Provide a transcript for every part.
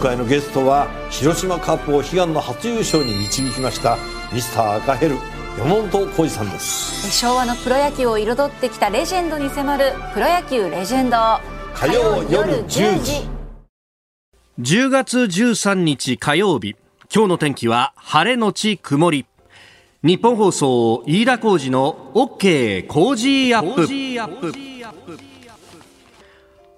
回のゲストは広島カップを悲願の初優勝に導きましたミスター赤ヘル山本浩二さんです。昭和のプロ野球を彩ってきたレジェンドに迫る「プロ野球レジェンド」火曜夜10時。10月13日火曜日。今日の天気は晴れのち曇り。日本放送飯田浩二の OK 工事アップ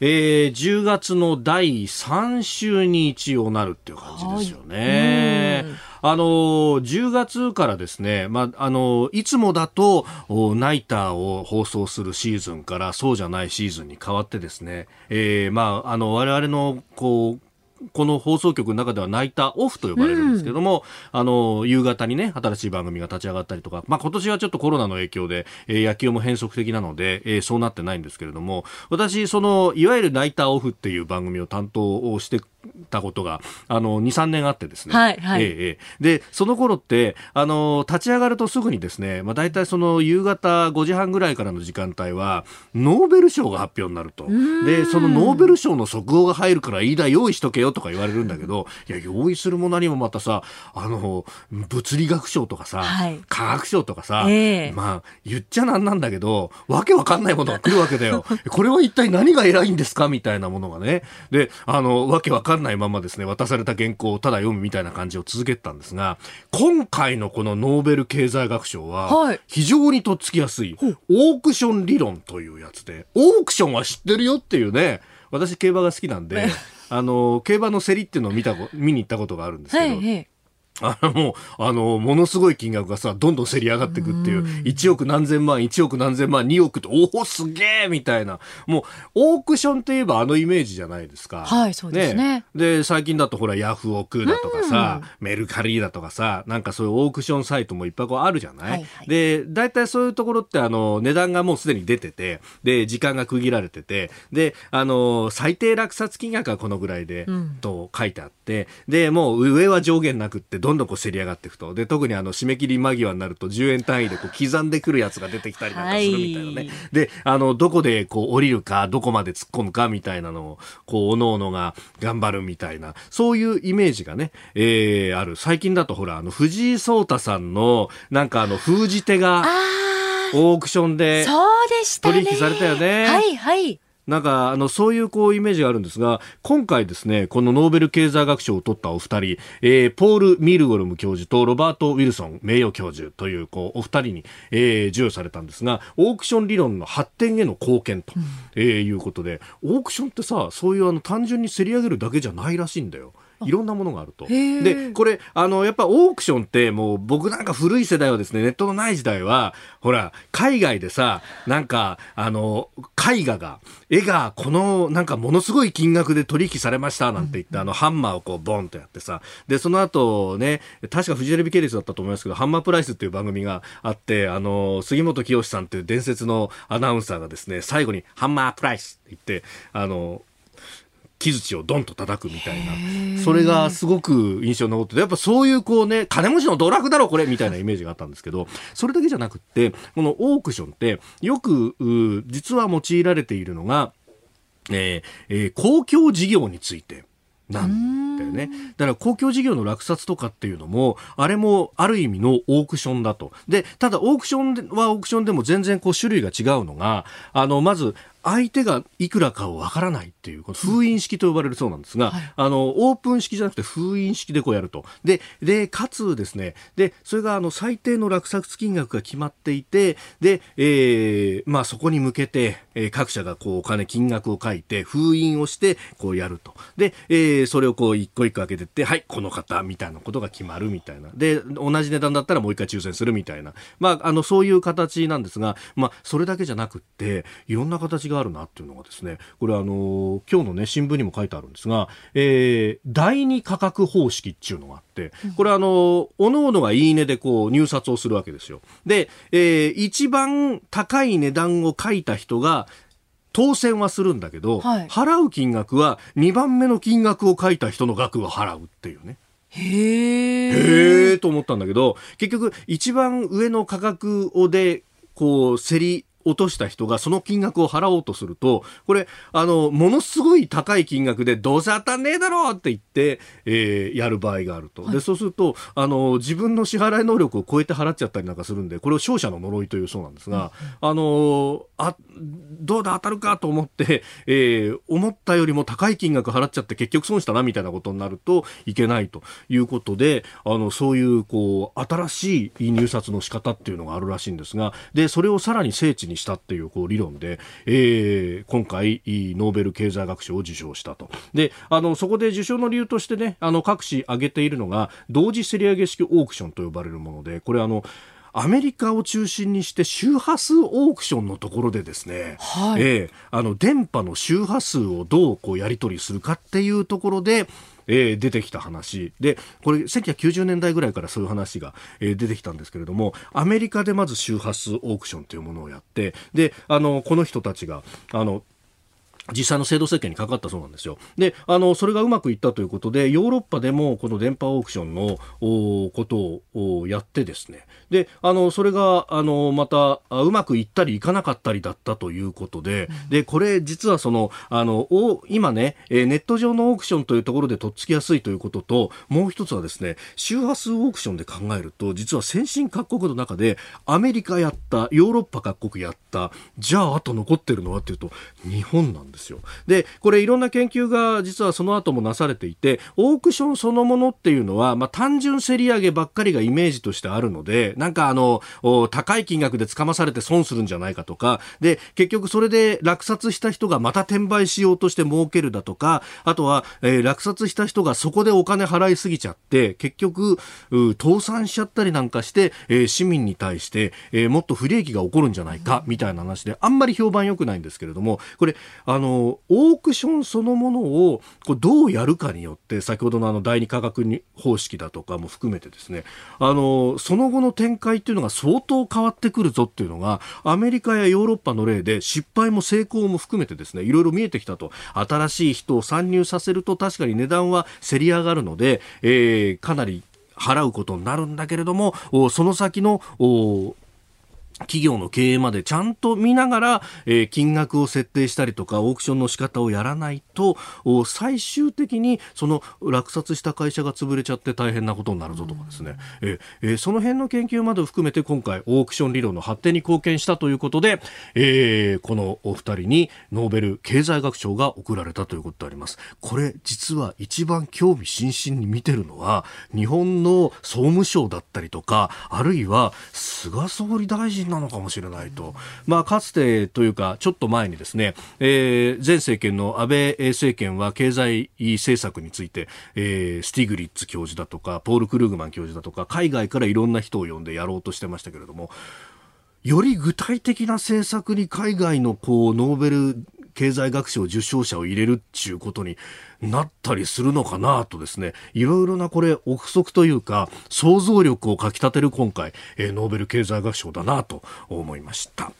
えー、10月の第3週に一応なるっていう感じですよね。はい、あの10月からですね、まあ、あのいつもだとナイターを放送するシーズンからそうじゃないシーズンに変わってですね、えー、まあ、あの我々のこうこの放送局の中ではナイターオフと呼ばれるんですけども、うん、あの、夕方にね、新しい番組が立ち上がったりとか、まあ今年はちょっとコロナの影響で、えー、野球も変則的なので、えー、そうなってないんですけれども、私、その、いわゆるナイターオフっていう番組を担当をしてたことが、あの、2、3年あってですね。はいはい。ええで、その頃って、あの、立ち上がるとすぐにですね、まあ大体その夕方5時半ぐらいからの時間帯は、ノーベル賞が発表になると。で、そのノーベル賞の速報が入るから、いいだ、用意しとけよとか言われるんだけど、いや、用意するも何もまたさ、あの、物理学賞とかさ、はい、科学賞とかさ、えー、まあ、言っちゃなんなんだけど、わけわかんないものが来るわけだよ。これは一体何が偉いんですか？みたいなものがね。で、あの、わけわかんないままですね、渡された原稿をただ読むみたいな感じを続けてたんですが、今回のこのノーベル経済学賞は、非常にとっつきやすい、オークション理論というやつで、オークションは知ってるよっていうね、私競馬が好きなんで、あの、競馬の競りっていうのを見た、見に行ったことがあるんですけど、はいはいあの、もう、あの、ものすごい金額がさ、どんどん競り上がっていくっていう、1億何千万、1億何千万、2億って、おお、すげえみたいな。もう、オークションといえばあのイメージじゃないですか。はい、そうですね。ね。で、最近だとほら、ヤフオクだとかさ、メルカリだとかさ、なんかそういうオークションサイトもいっぱいこうあるじゃない、はいはい、で、大体そういうところって、あの、値段がもうすでに出てて、で、時間が区切られてて、で、あの、最低落札金額はこのぐらいで、うん、と書いてあって、で、もう上は上限なくって、どんどんこう競り上がっていくと。で、特にあの、締め切り間際になると10円単位でこう刻んでくるやつが出てきたりなんかするみたいなね。はい、で、あの、どこでこう降りるか、どこまで突っ込むかみたいなのを、こう、おのおのが頑張るみたいな、そういうイメージがね、えー、ある。最近だとほら、あの、藤井聡太さんの、なんかあの、封じ手が、オークションで取引されたよね。はいはい。なんか、あの、そういうこうイメージがあるんですが、今回ですね、このノーベル経済学賞を取ったお二人、えー、ポール・ミルゴルム教授とロバート・ウィルソン名誉教授という、こう、お二人に、えー、授与されたんですが、オークション理論の発展への貢献と、うん、えー、いうことで、オークションってさ、そういうあの、単純に競り上げるだけじゃないらしいんだよ。いろんなものがあると。で、これ、あの、やっぱオークションってもう僕なんか古い世代はですね、ネットのない時代は、ほら、海外でさ、なんか、あの、絵画が、絵がこの、なんかものすごい金額で取引されましたなんて言って、あの、ハンマーをこう、ボンとやってさ、で、その後ね、確かフジテレビ系列だったと思いますけど、ハンマープライスっていう番組があって、あの、杉本清さんっていう伝説のアナウンサーがですね、最後にハンマープライスって言って、あの、木槌をドンと叩くみたいな、それがすごく印象に残ってて、やっぱそういうこうね、金持ちの道楽だろこれみたいなイメージがあったんですけど、それだけじゃなくって、このオークションってよく、実は用いられているのが、えーえー、公共事業について。なんだよね。だから公共事業の落札とかっていうのも、あれもある意味のオークションだと。で、ただオークションはオークションでも全然こう種類が違うのが、あの、まず相手がいくらかをわからないっていう、この封印式と呼ばれるそうなんですが、はい、あの、オープン式じゃなくて封印式でこうやると。で、で、かつですね、で、それがあの、最低の落札金額が決まっていて、で、えー、まあそこに向けて、えー、各社がこうお金、金額を書いて、封印をして、こうやると。で、えー、それをこう一個一個開けてって、はい、この方、みたいなことが決まるみたいな。で、同じ値段だったらもう一回抽選するみたいな。まあ、あの、そういう形なんですが、まあ、それだけじゃなくって、いろんな形ががあるなっていうのがですねこれあの今日のね新聞にも書いてあるんですが、えー、第二価格方式っていうのがあってこれあのおのおのがいいねでこう入札をするわけですよで、えー、一番高い値段を書いた人が当選はするんだけど、はい払う金額は2番目の金額を書いた人の額を払うっていうね。へえ。と思ったんだけど、結局一番上の価格をで、こう、競り落とした人がその金額を払おうとすると、これ、あの、ものすごい高い金額でどうせ当たんねえだろうって言って、えーやる場合があると。で、そうすると、あの、自分の支払い能力を超えて払っちゃったりなんかするんで、これを勝者の呪いというそうなんですが、あの、あ、どうだ当たるかと思って、えー思ったよりも高い金額払っちゃって結局損したなみたいなことになるといけないということで、あの、そういう、こう、新しい入札の仕方っていうのがあるらしいんですが、で、それをさらに精緻にしたっていう、こう、理論で、えー今回、ノーベル経済学賞を受賞したと。で、あの、そこで受賞の理由としてね、あの、各紙挙げているのが、同時競り上げ式オークションと呼ばれるもので、これあの、アメリカを中心にして周波数オークションのところでですね、はい。ええあの電波の周波数をどうこうやり取りするかっていうところで、えー出てきた話。でこれ1990年代ぐらいからそういう話が、えー出てきたんですけれどもアメリカでまず周波数オークションというものをやってであのこの人たちがあの実際の制度設計にかかったそうなんですよ。で、あの、それがうまくいったということで、ヨーロッパでもこの電波オークションのおことをおやってですね。で、あの、それが、あの、また、あうまくいったりいかなかったりだったということで、で、これ実はその、あの、お今ね、えーネット上のオークションというところでとっつきやすいということと、もう一つはですね、周波数オークションで考えると、実は先進各国の中で、アメリカやった、ヨーロッパ各国やった、じゃああと残ってるのはっていうと、日本なんですですよ。で、これいろんな研究が実はその後もなされていて、オークションそのものっていうのは、まあ単純競り上げばっかりがイメージとしてあるので、なんかあの、高い金額でつかまされて損するんじゃないかとか、で、結局それで落札した人がまた転売しようとして儲けるだとか、あとは、えー落札した人がそこでお金払いすぎちゃって、結局、倒産しちゃったりなんかして、えー市民に対して、えーもっと不利益が起こるんじゃないか、みたいな話で、あんまり評判良くないんですけれども、これ、あの、のオークションそのものをこうどうやるかによって、先ほどのあの第二価格に方式だとかも含めてですね、あの、その後の展開っていうのが相当変わってくるぞっていうのが、アメリカやヨーロッパの例で失敗も成功も含めてですね、いろいろ見えてきたと。新しい人を参入させると確かに値段は競り上がるので、えーかなり払うことになるんだけれども、その先の、企業の経営までちゃんと見ながら、えー金額を設定したりとかオークションの仕方をやらないと最終的にその落札した会社が潰れちゃって大変なことになるぞとかですね、ええーその辺の研究まで含めて今回オークション理論の発展に貢献したということで、えーこのお二人にノーベル経済学賞が贈られたということであります。これ実は一番興味津々に見てるのは日本の総務省だったりとかあるいは菅総理大臣なのかもしれないと、まあ、かつてというかちょっと前にですね、えー前政権の安倍政権は経済政策について、えースティグリッツ教授だとかポール・クルーグマン教授だとか海外からいろんな人を呼んでやろうとしてましたけれどもより具体的な政策に海外のこうノーベル経済学賞受賞者を入れるっていうことになったりするのかなとですね、いろいろなこれ憶測というか想像力をかき立てる今回、えノーベル経済学賞だなと思いました。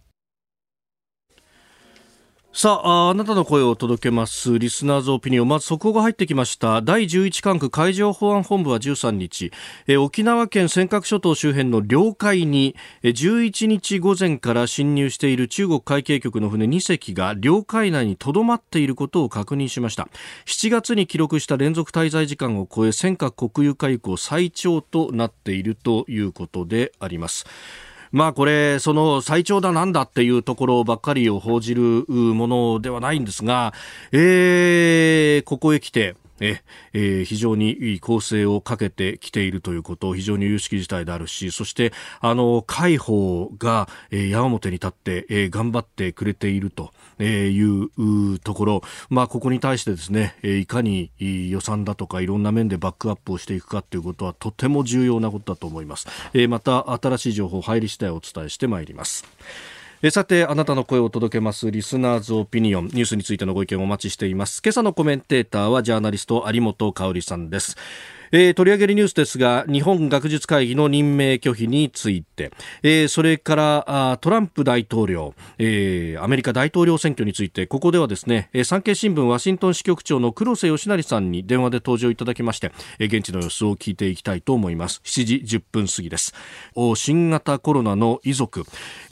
さああ、なたの声を届けます。リスナーズオピニオン。まず速報が入ってきました。第11管区海上保安本部は13日、え沖縄県尖閣諸島周辺の領海に、え11日午前から侵入している中国海警局の船2隻が領海内に留まっていることを確認しました。7月に記録した連続滞在時間を超え、尖閣国有化以降最長となっているということであります。まあこれ、その最長だなんだっていうところばっかりを報じるものではないんですが、えー、ここへ来て、ええー非常にいい構成をかけてきているということ、非常に有識事態であるし、そして、あの、海保が、えー矢面に立って、えー頑張ってくれていると。えーいうところ、まあ、ここに対してですね、えーいかに予算だとかいろんな面でバックアップをしていくかということはとても重要なことだと思います。えーまた新しい情報入り次第お伝えしてまいります。えさて、あなたの声を届けます、リスナーズオピニオン、ニュースについてのご意見をお待ちしています。今朝のコメンテーターは、ジャーナリスト、有本香里さんです。えー、取り上げるニュースですが日本学術会議の任命拒否について、えー、それからあトランプ大統領、えー、アメリカ大統領選挙について。ここではですね、えー、産経新聞ワシントン支局長の黒瀬義成さんに電話で登場いただきまして、えー、現地の様子を聞いていきたいと思います。7時10分過ぎです。新型コロナの遺族。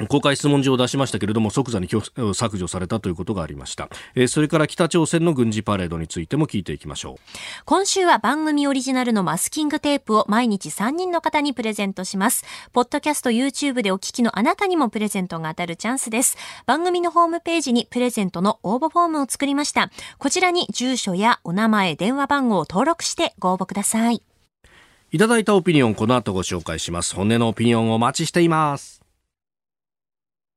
公開質問状を出しましたけれども即座に削除されたということがありました、えー、それから北朝鮮の軍事パレードについても聞いていきましょう。今週は番組オリジナルのマスキングテープを毎日3人の方にプレゼントします。ポッドキャスト YouTube でお聞きのあなたにもプレゼントが当たるチャンスです。番組のホームページにプレゼントの応募フォームを作りました。こちらに住所やお名前、電話番号を登録してご応募ください。いただいたオピニオンこの後ご紹介します。本音のオピニオンをお待ちしています。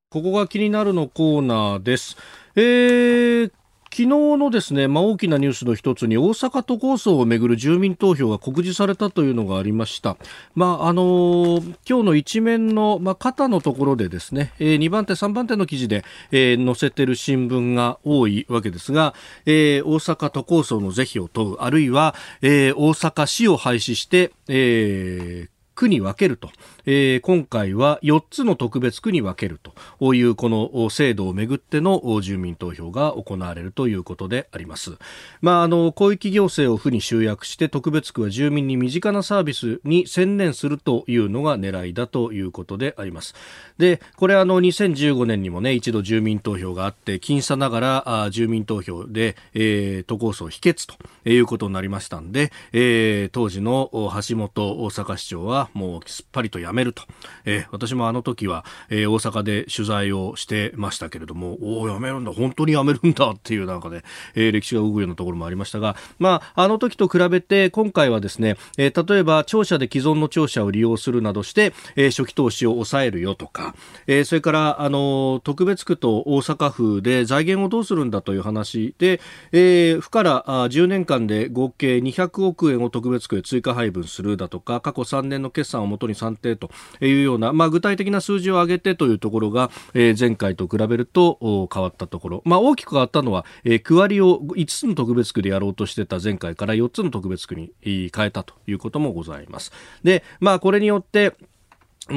ここが気になるのコーナーです。えー、昨日のですね、まあ、大きなニュースの一つに大阪都構想をめぐる住民投票が告示されたというのがありました。まあ、あのー、今日の一面の、まあ、肩のところでですね、えー、2番手、3番手の記事で、えー、載せている新聞が多いわけですが、えー、大阪都構想の是非を問う、あるいは、えー、大阪市を廃止して、えー、区に分けると。えー、今回は4つの特別区に分けるというこの制度をめぐっての住民投票が行われるということであります。まあ、あの、広域行政を府に集約して特別区は住民に身近なサービスに専念するというのが狙いだということであります。で、これあの、2015年にもね、一度住民投票があって、僅差ながらあ住民投票で、えー、都構想否決ということになりましたんで、えー、当時の橋本大阪市長はもうすっぱりとやめめると、えー、私もあの時は、えー、大阪で取材をしてましたけれどもおおやめるんだ。本当にやめるんだっていうなんかね、えー、歴史が動くようなところもありましたが、まあ、あの時と比べて今回はですね、えー、例えば庁舎で既存の庁舎を利用するなどして、えー、初期投資を抑えるよとか、えー、それからあの特別区と大阪府で財源をどうするんだという話で、えー、府からあ10年間で合計200億円を特別区へ追加配分するだとか過去3年の決算をもとに算定というような、まあ、具体的な数字を上げてというところが、えー、前回と比べると変わったところ、まあ、大きく変わったのは、えー、区割りを5つの特別区でやろうとしてた前回から4つの特別区に変えたということもございます。で、まあ、これによって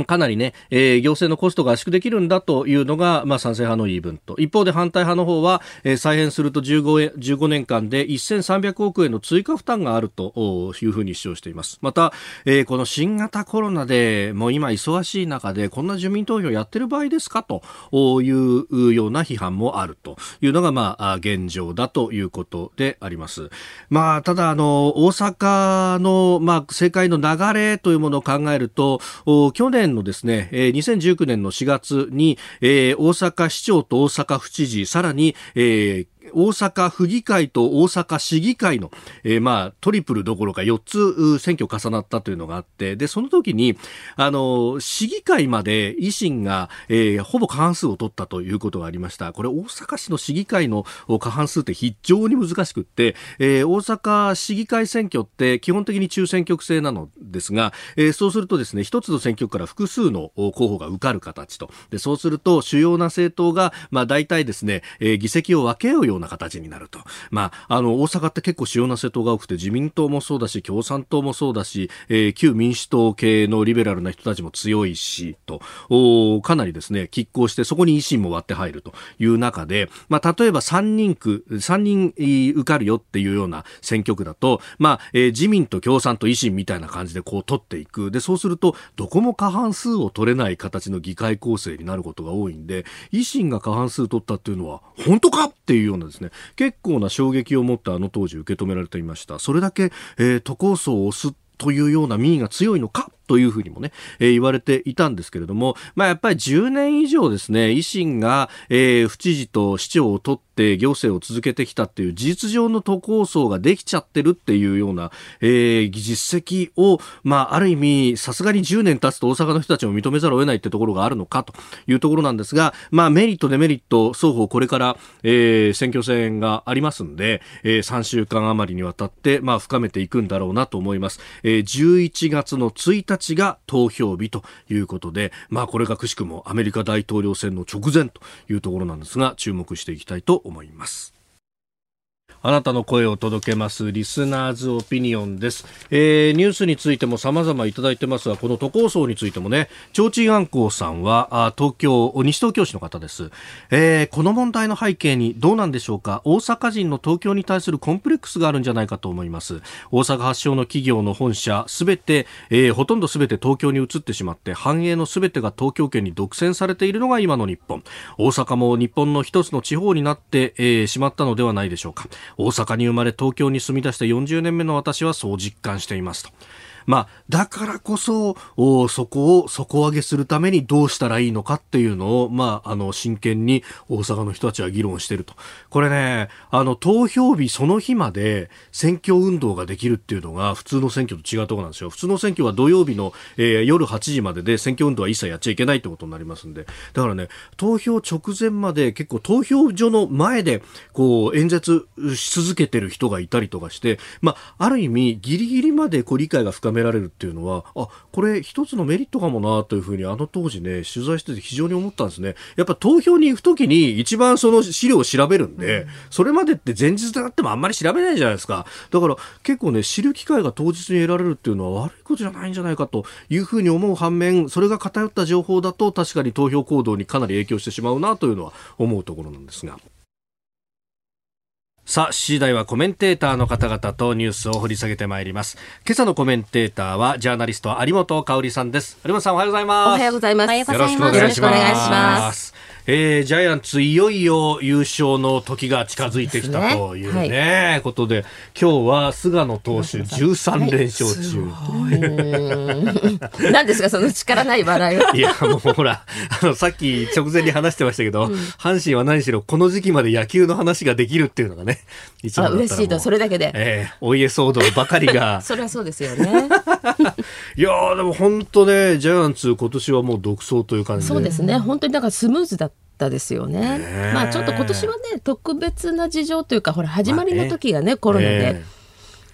かなりね、えー、行政のコストが圧縮できるんだというのが、まあ、賛成派の言い分と。一方で反対派の方は、えー、再編すると 15, 15年間で1300億円の追加負担があるというふうに主張しています。また、えー、この新型コロナでもう今忙しい中でこんな住民投票やってる場合ですかというような批判もあるというのが、まあ、現状だということであります。まあ、ただ、あの、大阪の、まあ、政界の流れというものを考えると、去年年のですね、えー、2019年の4月に、えー、大阪市長と大阪府知事、さらに、えー大阪府議会と大阪市議会の、えー、まあ、トリプルどころか4つ選挙重なったというのがあって、で、その時に、あの、市議会まで維新が、えー、ほぼ過半数を取ったということがありました。これ、大阪市の市議会の過半数って非常に難しくって、えー、大阪市議会選挙って基本的に中選挙区制なのですが、えー、そうするとですね、一つの選挙区から複数の候補が受かる形と。で、そうすると主要な政党が、まあ、大体ですね、えー、議席を分けようような形になると。まあ、あの、大阪って結構主要な政党が多くて、自民党もそうだし、共産党もそうだし、えー、旧民主党系のリベラルな人たちも強いし、と、おかなりですね、拮抗して、そこに維新も割って入るという中で、まあ、例えば3人区、3人受かるよっていうような選挙区だと、まあ、えー、自民と共産と維新みたいな感じでこう取っていく。で、そうすると、どこも過半数を取れない形の議会構成になることが多いんで、維新が過半数取ったっていうのは、本当かっていうようなですね、結構な衝撃を持ったあの当時受け止められていました。それだけ、えー、都構想を押すというような民意が強いのか？というふうにもね、えー、言われていたんですけれども、まあ、やっぱり10年以上ですね、維新が、えー、府知事と市長を取って行政を続けてきたっていう事実上の都構想ができちゃってるっていうような、えー、実績を、まあ、ある意味、さすがに10年経つと大阪の人たちも認めざるを得ないってところがあるのかというところなんですが、まあ、メリット、デメリット、双方これから、えー、選挙戦がありますんで、えー、3週間余りにわたって、まあ、深めていくんだろうなと思います。えー、11月の1日日が投票日ということで、まあこれがくしくもアメリカ大統領選の直前というところなんですが、注目していきたいと思います。あなたの声を届けますリスナーズオピニオンです、えー、ニュースについても様々いただいてますがこの都構想についてもね提灯暗光さんは東京西東京市の方です、えー、この問題の背景にどうなんでしょうか？大阪人の東京に対するコンプレックスがあるんじゃないかと思います。大阪発祥の企業の本社すべて、えー、ほとんどすべて東京に移ってしまって繁栄のすべてが東京圏に独占されているのが今の日本。大阪も日本の一つの地方になって、えー、しまったのではないでしょうか。大阪に生まれ東京に住み出して40年目の私はそう実感していますと。まあ、だからこそ、そこを底上げするためにどうしたらいいのかっていうのを、まあ、あの、真剣に大阪の人たちは議論してると。これね、あの、投票日その日まで選挙運動ができるっていうのが普通の選挙と違うところなんですよ。普通の選挙は土曜日の、えー、夜8時までで選挙運動は一切やっちゃいけないってことになりますんで。だからね、投票直前まで結構投票所の前で、こう、演説し続けてる人がいたりとかして、まあ、ある意味、ギリギリまでこう理解が深めめられるっていうのはあこれ一つのメリットかもなというふうにあの当時ね取材してて非常に思ったんですね。やっぱ投票に行くときに一番その資料を調べるんで、うん、それまでって前日であってもあんまり調べないじゃないですか。だから結構ね知る機会が当日に得られるっていうのは悪いことじゃないんじゃないかというふうに思う反面それが偏った情報だと確かに投票行動にかなり影響してしまうなというのは思うところなんですが。さあ、次第はコメンテーターの方々とニュースを掘り下げてまいります。今朝のコメンテーターは、ジャーナリスト有本香里さんです。有本さん、おはようございます。おはようございます。よろしくお願いします。えー、ジャイアンツいよいよ優勝の時が近づいてきたというね、ねはい、ことで今日は菅野投手13連勝中、何 ですかその力ない笑いは。いやもうほらあのさっき直前に話してましたけど、うん、阪神は何しろこの時期まで野球の話ができるっていうのがねいつも嬉しいとそれだけで、えー、お家騒動ばかりが。それはそうですよね。いやでも本当ねジャイアンツ今年はもう独走という感じで。そうですね。本当になんかスムーズだったですよね。まあちょっと今年はね特別な事情というかほら始まりの時がね、コロナで。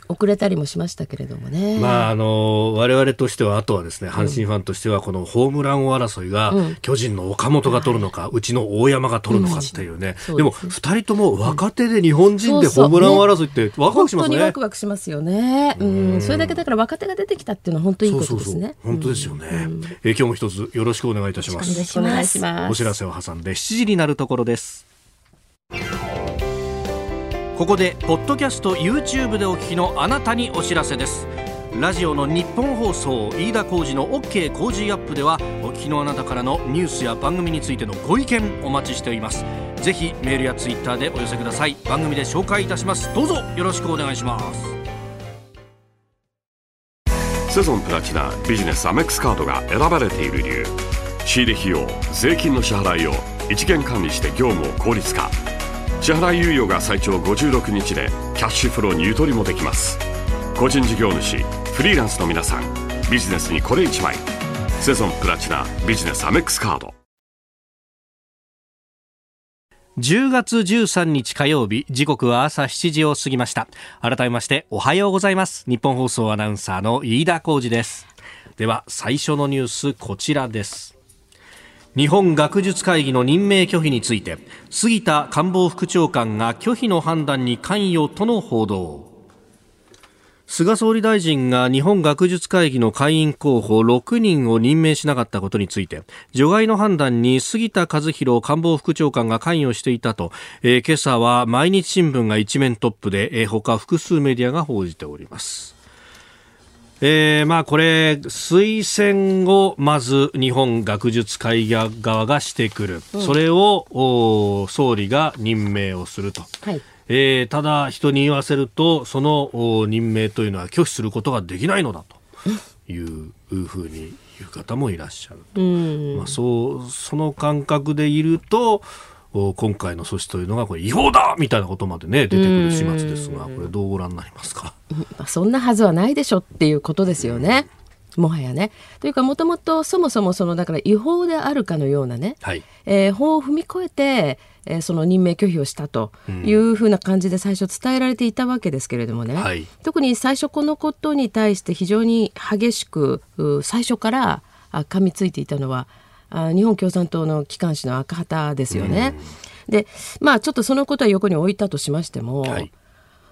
遅れたりもしましたけれどもね。まあ、あの、我々としては、あとはですね、阪神ファンとしては、このホームラン王争いが、巨人の岡本が取るのか、うちの大山が取るのかっていうね。でも、二人とも若手で日本人でホームラン王争いってワクワクしますね。本当にワクワクしますよね。うん。それだけだから若手が出てきたっていうのは本当いいことですね。本当ですよね。え今日も一つよろしくお願いいたします。お願いします。お知らせを挟んで7時になるところです。ここでポッドキャスト YouTube でお聞きのあなたにお知らせです。ラジオの日本放送飯田浩司の OK 工事アップではお聞きのあなたからのニュースや番組についてのご意見お待ちしております。ぜひメールやツイッターでお寄せください。番組で紹介いたします。どうぞよろしくお願いします。セゾンプラチナビジネスアメックスカードが選ばれている理由。仕入れ費用税金の支払いを一元管理して業務を効率化。支払い猶予が最長56日でキャッシュフローにゆとりもできます。個人事業主フリーランスの皆さんビジネスにこれ1枚。セゾンプラチナビジネスアメックスカード。10月13日火曜日時刻は朝7時を過ぎました。改めましておはようございます。日本放送アナウンサーの飯田浩二です。では最初のニュースこちらです。日本学術会議の任命拒否について杉田官房副長官が拒否の判断に関与との報道。菅総理大臣が日本学術会議の会員候補6人を任命しなかったことについて除外の判断に杉田和弘官房副長官が関与していたと、えー、今朝は毎日新聞が一面トップで、えー、他複数メディアが報じております。えー、まあこれ推薦をまず日本学術会議側がしてくる、うん、それを総理が任命をすると、はい、えー、ただ人に言わせるとその任命というのは拒否することができないのだと。いうふうに言う方もいらっしゃる、うん、まあ、そうその感覚でいると今回の措置というのがこれ違法だみたいなことまでね出てくる始末ですがこれどうご覧になりますか、そんなはずはないでしょっていうことですよね。もはやね。というかもともとそもそもそのだから違法であるかのようなね、はい、えー、法を踏み越えて、えー、その任命拒否をしたというふうな感じで最初伝えられていたわけですけれどもね、はい、特に最初このことに対して非常に激しく最初から噛みついていたのはあ日本共産党の機関紙の赤旗ですよね。でまあちょっとそのことは横に置いたとしましても、はい、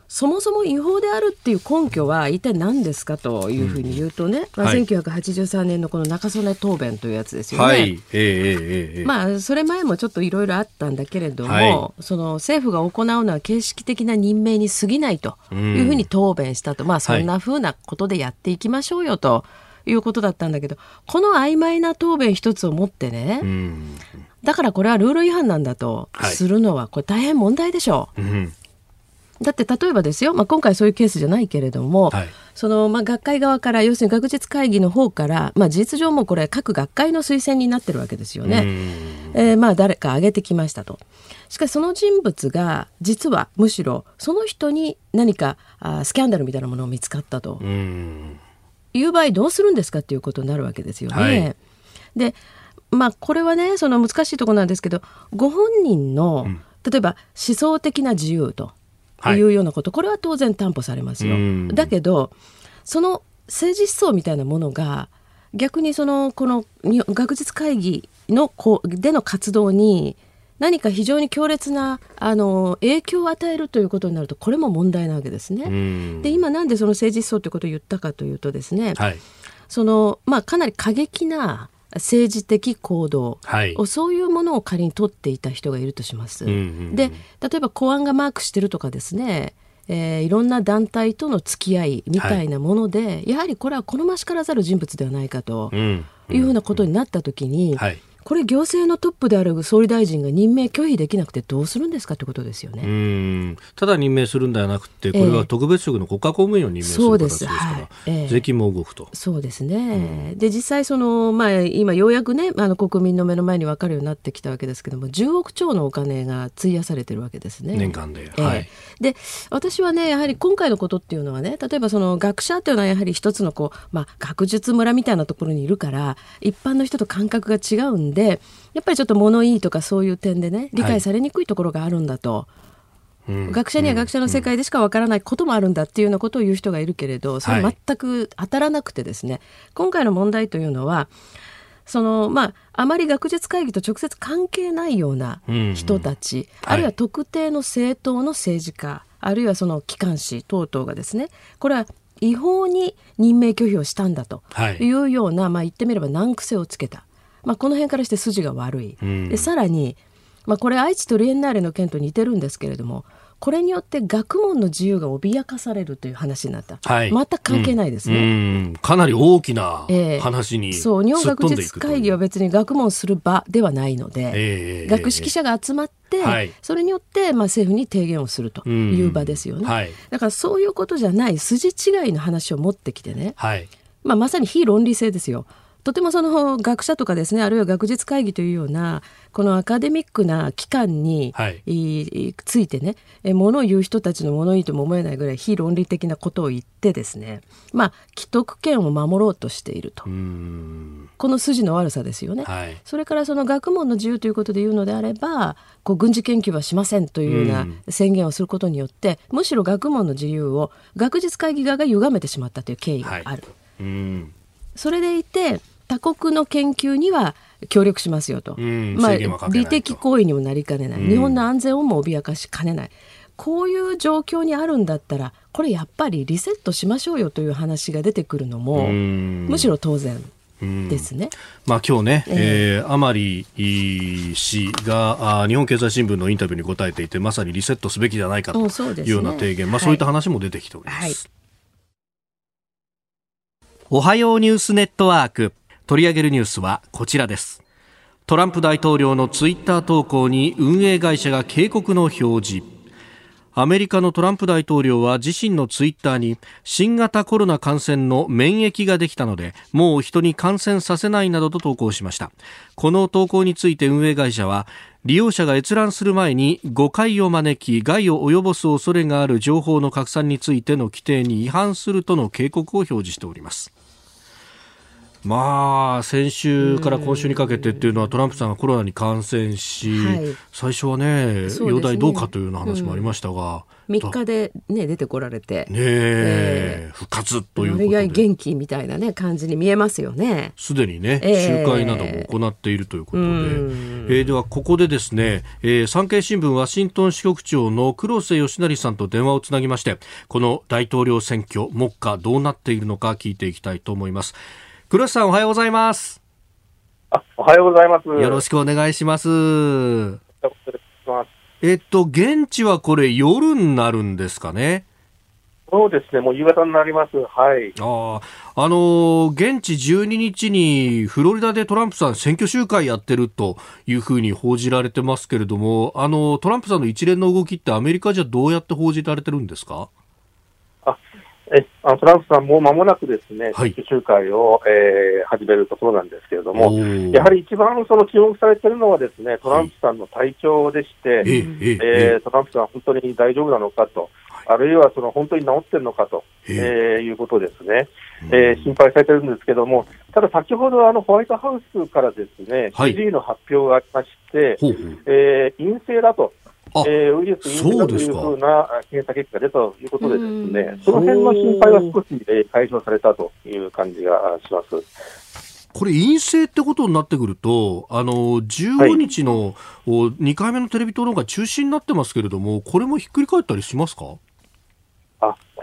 そもそも違法であるっていう根拠は一体何ですかというふうに言うとね、うん、まあ、1983年のこの中曽根答弁というやつですよね。はい、えー、えー、まあそれ前もちょっといろいろあったんだけれども、はい、その政府が行うのは形式的な任命に過ぎないというふうに答弁したと、うん、まあそんなふうなことでやっていきましょうよと。いうことだったんだけどこの曖昧な答弁一つを持ってね、うん、だからこれはルール違反なんだとするのはこれ大変問題でしょ。う。うん。だって例えばですよ、まあ、今回そういうケースじゃないけれども、はい、そのまあ、学会側から要するに学術会議の方から、まあ、事実上もこれ各学会の推薦になってるわけですよね。えー、まあ誰か挙げてきましたと。しかしその人物が実はむしろその人に何かあスキャンダルみたいなものを見つかったという場合どうするんですかっていうことになるわけですよね。はい、でまあこれはねその難しいところなんですけどご本人の、例えば思想的な自由と。いうようなこと、これは当然担保されますよ。だけどその政治思想みたいなものが逆にそのこの学術会議のこでの活動に何か非常に強烈なあの影響を与えるということになるとこれも問題なわけですね。で今なんでその政治思想ということを言ったかというとですね、はい、そのまあ、かなり過激な政治的行動、はい、そういうものを仮に取っていた人がいるとします。うんうんうん、で例えば公安がマークしてるとかですねえー、いろんな団体との付き合いみたいなもので、はい、やはりこれは好ましからざる人物ではないかというふうなことになった時に、うんうん。はい、これ行政のトップである総理大臣が任命拒否できなくてどうするんですかってことですよね。ただ任命するんではなくて、これは特別職の国家公務員を任命する形ですから、はいえー、税金も動くと。そうですね。うん、で実際そのまあ今ようやくねあの国民の目の前に分かるようになってきたわけですけども、10億超のお金が費やされてるわけですね。年間で。はい。で私はねやはり今回のことっていうのはね、例えばその学者っていうのはやはり一つのこうまあ学術村みたいなところにいるから、一般の人と感覚が違うんで。やっぱりちょっと物言いとかそういう点でね理解されにくいところがあるんだと。はい学者には学者の世界でしかわからないこともあるんだっていうようなことを言う人がいるけれどそれ全く当たらなくてですね、はい、今回の問題というのはそのまああまり学術会議と直接関係ないような人たち、うんうん、あるいは特定の政党の政治家、はい、あるいはその機関紙等々がですねこれは違法に任命拒否をしたんだとい。うような、はい、まあ言ってみれば難癖をつけた。まあ、この辺からして筋が悪い、うん、でさらに、まあ、これ愛知トリエンナーレの件と似てるんですけれどもこれによって学問の自由が脅かされるという話になった、はい、全く関係ないですね、うん、かなり大きな話に、えー、そう。日本学術会議は別に学問する場ではないので、えー、学識者が集まって、はい、それによってまあ政府に提言をするという場ですよね、はい、だからそういうことじゃない筋違いの話を持ってきてね、まあ、まさに非論理性ですよ。とてもその学者とかですねあるいは学術会議というようなこのアカデミックな機関に、はい、ついてねものを言う人たちの物言いとも思えないぐらい非論理的なことを言ってですねまあ既得権を守ろうとしていると。この筋の悪さですよね、はい、それからその学問の自由ということで言うのであればこう軍事研究はしませんというような宣言をすることによってむしろ学問の自由を学術会議側が歪めてしまったという経緯がある。はいそれでいて他国の研究には協力しますよと、まあ、美的行為にもなりかねない、日本の安全をも脅かしかねない。こういう状況にあるんだったらこれやっぱりリセットしましょうよという話が出てくるのもむしろ当然。ですね。まあ今日ね、えー、甘利氏があ日本経済新聞のインタビューに答えていてまさにリセットすべきじゃないかというような提言、ね、まあそういった話も出てきております。はいはい、おはようニュースネットワーク。取り上げるニュースはこちらです。トランプ大統領のツイッター投稿に運営会社が警告の表示。アメリカのトランプ大統領は自身のツイッターに新型コロナ感染の免疫ができたのでもう人に感染させないなどと投稿しました。この投稿について運営会社は利用者が閲覧する前に誤解を招き害を及ぼす恐れがある情報の拡散についての規定に違反するとの警告を表示しております。まあ、先週から今週にかけてっていうのはトランプさんがコロナに感染し、はい、最初はね、容体どうかというような話もありましたが、3日で、ね、出てこられて、ねえー、復活発ということで。元気みたいなね、感じに見えますよね。すでにね、集会なども行っているということで。えー、では、ここでですね、えー、産経新聞ワシントン支局長の黒瀬義成さんと電話をつなぎまして、この大統領選挙、目下どうなっているのか聞いていきたいと思います。黒瀬さん、おはようございます。あ、おはようございます。よろしくお願いします。えっと、現地はこれ夜になるんですかね？そうですね、もう夕方になります。はい。ああ、あのー、現地12日にフロリダでトランプさん選挙集会やってるというふうに報じられてますけれども、あの、トランプさんの一連の動きってアメリカじゃどうやって報じられてるんですか？あ、え、あのトランプさんも間もなくですね、集会を、えー、始めるところなんですけれども、やはり一番その注目されているのはですね、トランプさんの体調でして、はい、ええー、トランプさんは本当に大丈夫なのかと。あるいはその本当に治ってるのかと、えー、いうことですね、えー、心配されてるんですけども、ただ先ほどあのホワイトハウスからですね、はい、の発表がありまして、えー、陰性だと。えー、ウイルス陰性だというふうな検査結果でということでですね、その辺の心配は少し、えー、解消されたという感じがします。これ、陰性ってことになってくると、あの15日の2回目のテレビ討論が中止になってますけれども、これもひっくり返ったりしますか？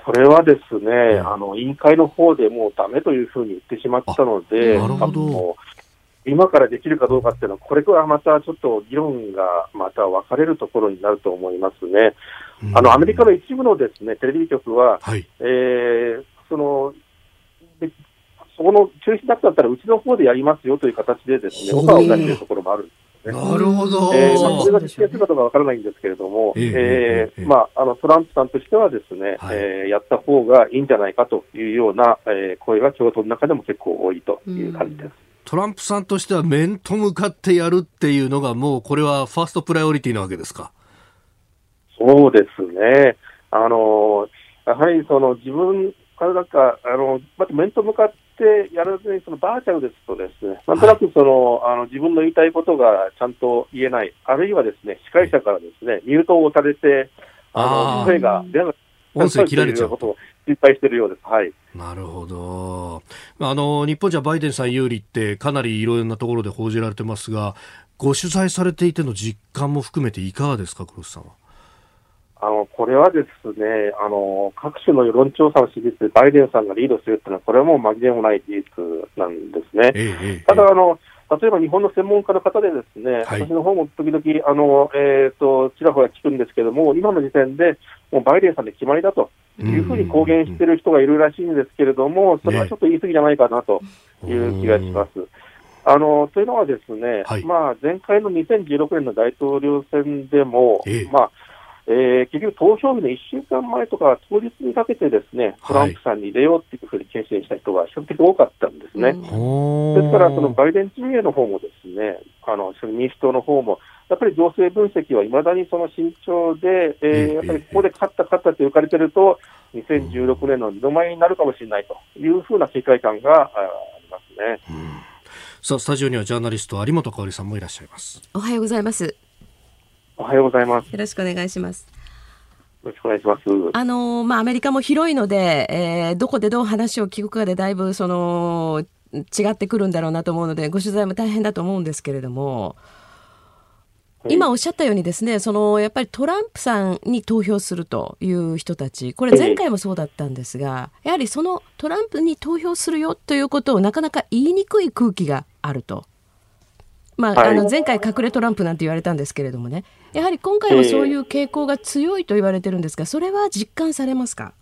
これはですね、あの委員会の方でもうだめというふうに言ってしまったので、なるほど今からできるかどうかっていうのは、これからまたちょっと議論がまた分かれるところになると思いますね。あのアメリカの一部のですねテレビ局は、はい、えー、そのそこの中止だったら、うちの方でやりますよという形でですね、オファーを出しているところもあるんです。ね。なるほど。えー、まあ、それが実現するかどうかわからないんですけれども、えー、まあ、あの、トランプさんとしてはですね、はい、えー、やった方がいいんじゃないかというような、えー、声が共和党の中でも結構多いという感じです。トランプさんとしては面と向かってやるっていうのがもうこれはファーストプライオリティなわけですか？そうですね。あの、やはりその自分からなんか、あの、また面と向かってやらずに、そのバーチャルですとですね、なんとなくその、はい、あの自分の言いたいことがちゃんと言えない、あるいはですね、司会者からですね、ミュートをされて、あの、声が出な音声切られちゃうことを心配しているようです。はい。なるほど。あの、日本じゃバイデンさん有利ってかなりいろんなところで報じられてますが、ご取材されていての実感も含めていかがですか、黒瀬さんは？あの、これはですね、あの、各種の世論調査の支持率でバイデンさんがリードするっていうのは、これはもう紛れもない事実なんですね。ええ、ただ、あの、例えば日本の専門家の方でですね、はい、私の方も時々、あの、えっ、ー、と、ちらほら聞くんですけども、今の時点で、もうバイデンさんで決まりだというふうに公言している人がいるらしいんですけれども、それはちょっと言い過ぎじゃないかなという気がします。あのというのはですね、はい、まあ、前回の2016年の大統領選でも、え。まあ、えー、結局、投票日の1週間前とか当日にかけてですね、トランプさんに入れようっていうふうに決心した人が比較的多かったんですね。ですから、そのバイデン陣営の方もですね、あのその民主党の方も、やっぱり情勢分析はいまだにその慎重で、えー、やっぱりここで勝った勝ったって浮かれてると、2016年の二度前になるかもしれないというふうな世界観がありますね。さあ、スタジオにはジャーナリスト有本香さんもいらっしゃいます。おはようございます。おはようございます。よろしくお願いします。よろしくお願いします。あのまあアメリカも広いので、えー、どこでどう話を聞くかでだいぶその違ってくるんだろうなと思うのでご取材も大変だと思うんですけれども。今おっしゃったようにですね、そのやっぱりトランプさんに投票するという人たち、これ前回もそうだったんですが、やはりそのトランプに投票するよということをなかなか言いにくい空気があると。まあ、あの前回隠れトランプなんて言われたんですけれどもね、やはり今回はそういう傾向が強いと言われてるんですが、それは実感されますか？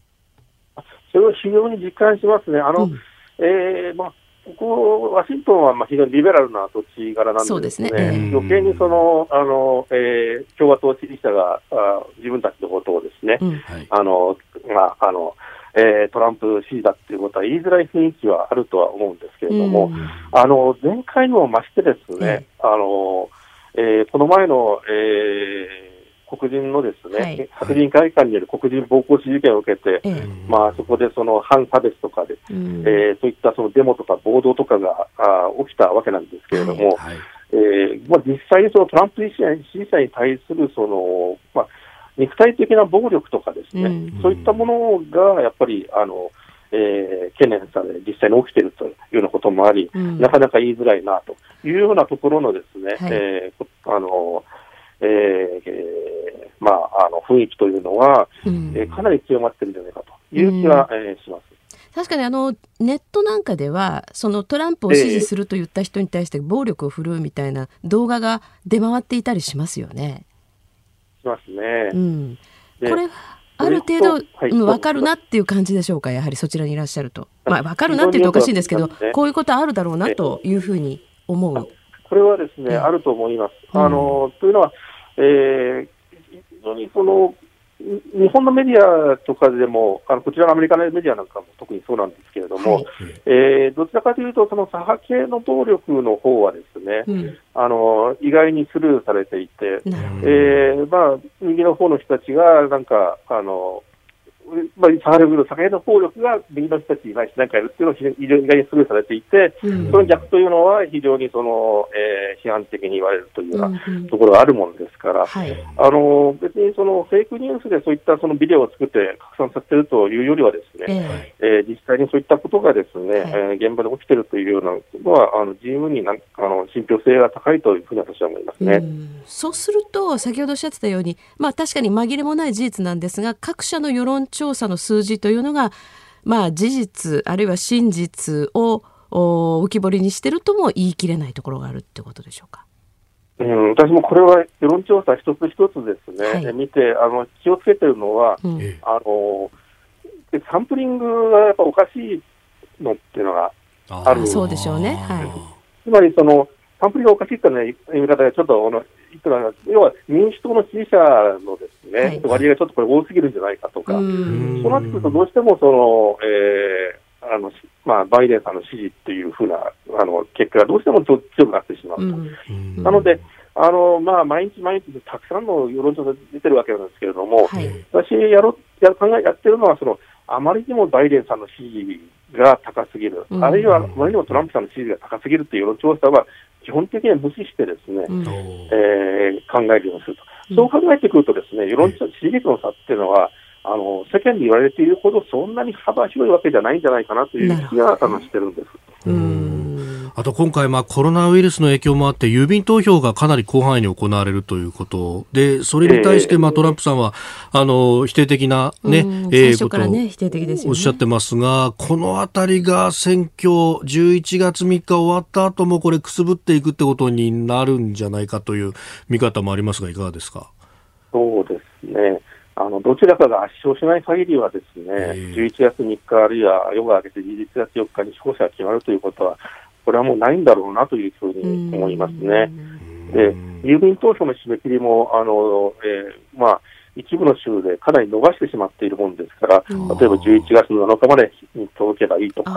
それは非常に実感しますね。あの、うん、えー、まあここ、ワシントンはまあ非常にリベラルな土地柄なんですね、ね。余計にそのあの、えー、共和党支持者があ自分たちのことをですね、うん、あのまああのえー、トランプ支持だっていうことは言いづらい雰囲気はあるとは思うんですけれども、うん、あの前回にも増してですね、うん、あのえー、この前の、えー、黒人のですね、はい、白人会館による黒人暴行死事件を受けて、まあ、そこでその反差別とかで、うん、えー、そういったそのデモとか暴動とかがあ起きたわけなんですけれども、はいはい、えー、まあ、実際にそのトランプ支持者に対するその、まあ肉体的な暴力とかですね、うん、そういったものがやっぱりあの、えー、懸念され、実際に起きているというようなこともあり、うん、なかなか言いづらいなというようなところのですね、はい、えー、あの、えー、まあ、あの雰囲気というのは、うん、えー、かなり強まってるんじゃないかという気は、うん、えー、します。確かにあのネットなんかではそのトランプを支持すると言った人に対して暴力を振るうみたいな動画が出回っていたりしますよね。しますね。うん、これはある程度、はい、分かるなっていう感じでしょうか？やはりそちらにいらっしゃると。まあ、分かるなって言うとおかしいんですけど、こういうことあるだろうなというふうに思う。これはですね、あると思います。あのというのは、えー、非常にその日本のメディアとかでも、あのこちらのアメリカのメディアなんかも特にそうなんですけれども、はい、えー、どちらかというと、その左派系の暴力の方はですね、うん、あの意外にスルーされていて、えーまあ、右の方の人たちがなんかあのまあ、サハラブの酒の効力が右の人たちにないし何かやるっていうのを非常に意外にスルーされていて、うん、その逆というのは非常にその、えー、批判的に言われるというようなところがあるものですから、うんはい、あの別にそのフェイクニュースでそういったそのビデオを作って拡散させているというよりはですね、えー、えー、実際にそういったことがですね、はい、えー、現場で起きているというようなことはあの十分になあの信憑性が高いというふうに私は思いますね。うん、そうすると先ほどおっしゃってたように、まあ確かに紛れもない事実なんですが各社の世論調査の数字というのが、まあ、事実あるいは真実を浮き彫りにしてるとも言い切れないところがあるってことでしょうか？うん、私もこれは世論調査一つ一つですね、はい、見てあの気をつけてるのは、うん、あのサンプリングがやっぱおかしいのっていうのがあるそうでしょうね、はい、つまりそのサンプリングがおかしいっていう、ね、言い方がちょっとあの要は民主党の支持者のですね、はい、割合がちょっとこれ多すぎるんじゃないかとか、そうなってくるとどうしてもその、えーあのまあ、バイデンさんの支持っていうふうなあの結果がどうしても強くなってしまうと。なのであのまあ、毎日毎日たくさんの世論調査出てるわけなんですけれども、はい、私やろや考えやってるのはその、あまりにもバイデンさんの支持が高すぎる、うん、あるいはあまりにもトランプさんの支持が高すぎるという世論調査は、基本的には無視してですね、うん、えー、考えるようにすると。そう考えてくるとですね、世論支持率の差っていうのは、あの世間に言われているほどそんなに幅広いわけじゃないんじゃないかなという気がしてるんです。あと今回、まあ、コロナウイルスの影響もあって郵便投票がかなり広範囲に行われるということでそれに対して、まあ、トランプさんはあの否定的なね、えー、ことをおっしゃってますが、このあたりが選挙11月3日終わった後もこれくすぶっていくってことになるんじゃないかという見方もありますがいかがですか？そうですね。あのどちらかが圧勝しない限りはですね、えー、11月3日あるいは夜が明けて11月4日に勝者が決まるということはこれはもうないんだろうなというふうに思いますね。で、郵便投票の締め切りも、あの、えー、まあ、一部の州でかなり伸ばしてしまっているもんですから、例えば11月7日までに届けばいいとか、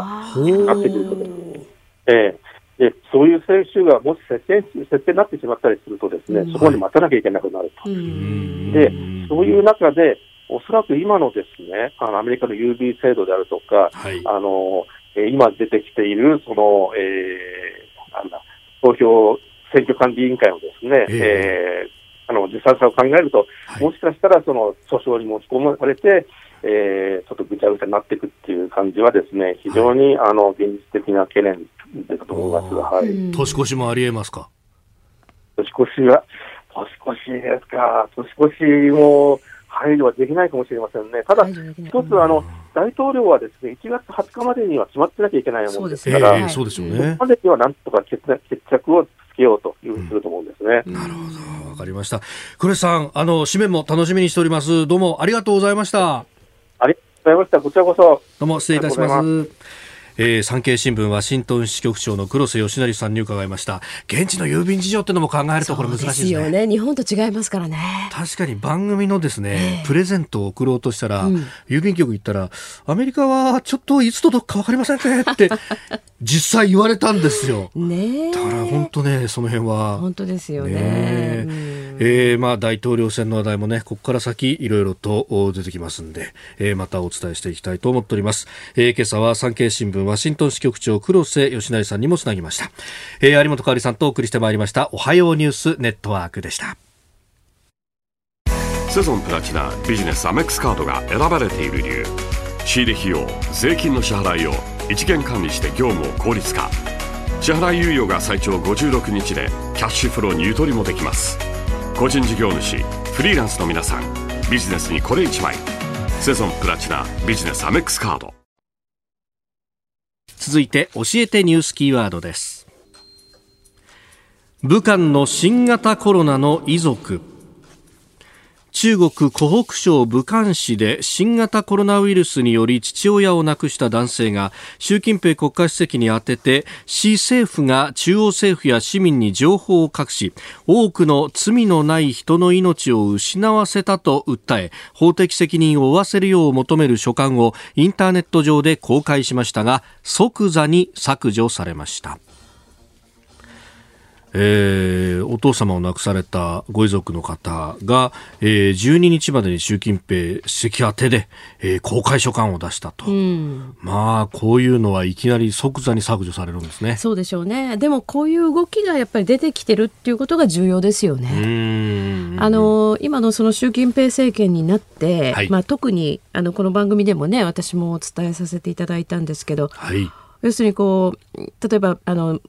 なってくるとです。ね、え。ー、でそういう選手がもし接戦接戦になってしまったりすると、ですね、そこに待たなきゃいけなくなると。で、そういう中で、おそらく今のですね、あのアメリカの郵便制度であるとか、はい、あのえ今出てきている、その、えー、なんだ、投票選挙管理委員会のですね、えー、えー、あの、ずさんさを考えると、はい、もしかしたらその訴訟に持ち込まれて、えー、ちょっとぐちゃぐちゃになっていくっていう感じはですね、非常に、はい、あの、現実的な懸念だと思いますが、はい。年越しもありえますか？年越しは、年越しですか、年越しも、配慮はできないかもしれませんね。ただ、一つ、あの、大統領はですね、1月20日までには決まってなきゃいけないものですから、そうですよね。までにはなんとか決決着をつけようというふうにすると思うんですね。なるほど。わかりました。クさん、あの、紙面も楽しみにしております。どうもありがとうございました。ありがとうございました。こちらこそ。どうも失礼いたします。えー、産経新聞ワシントン支局長の黒瀬義成さんに伺いました。現地の郵便事情っていうのも考えるとこれ難しいですね。よね。日本と違いますからね。確かに番組のですね、えー、プレゼントを送ろうとしたら、うん、郵便局行ったらアメリカはちょっといつ届くか分かりませんねって 実際言われたんですよ。ねだから本当ねその辺は。本当ですよね。ね、うんえー、まあ大統領選の話題もね、ここから先いろいろと出てきますんで、えー、またお伝えしていきたいと思っております。えー、今朝は産経新聞ワシントン支局長黒瀬義成さんにもつなぎました。えー、有本香里さんとお送りしてまいりました。おはようニュースネットワークでした。セゾンプラチナビジネスアメックスカードが選ばれている理由。仕入れ費用税金の支払いを一元管理して業務を効率化支払い猶予が最長56日でキャッシュフローにゆとりもできます個人事業主フリーランスの皆さんビジネスにこれ1枚。セゾンプラチナビジネスアメックスカード。続いて教えてニュースキーワードです。武漢の新型コロナの遺族。中国湖北省武漢市で新型コロナウイルスにより父親を亡くした男性が習近平国家主席に宛てて市政府が中央政府や市民に情報を隠し多くの罪のない人の命を失わせたと訴え法的責任を負わせるよう求める書簡をインターネット上で公開しましたが即座に削除されました。えー、お父様を亡くされたご遺族の方が、えー、12日までに習近平主席宛てで、えー、公開書簡を出したと、うん、まあこういうのはいきなり即座に削除されるんですね。そうでしょうね。でもこういう動きがやっぱり出てきてるっていうことが重要ですよね。あの今のその習近平政権になって、はい、まあ、特にあのこの番組でもね私もお伝えさせていただいたんですけど、はい、要するにこう例えばあの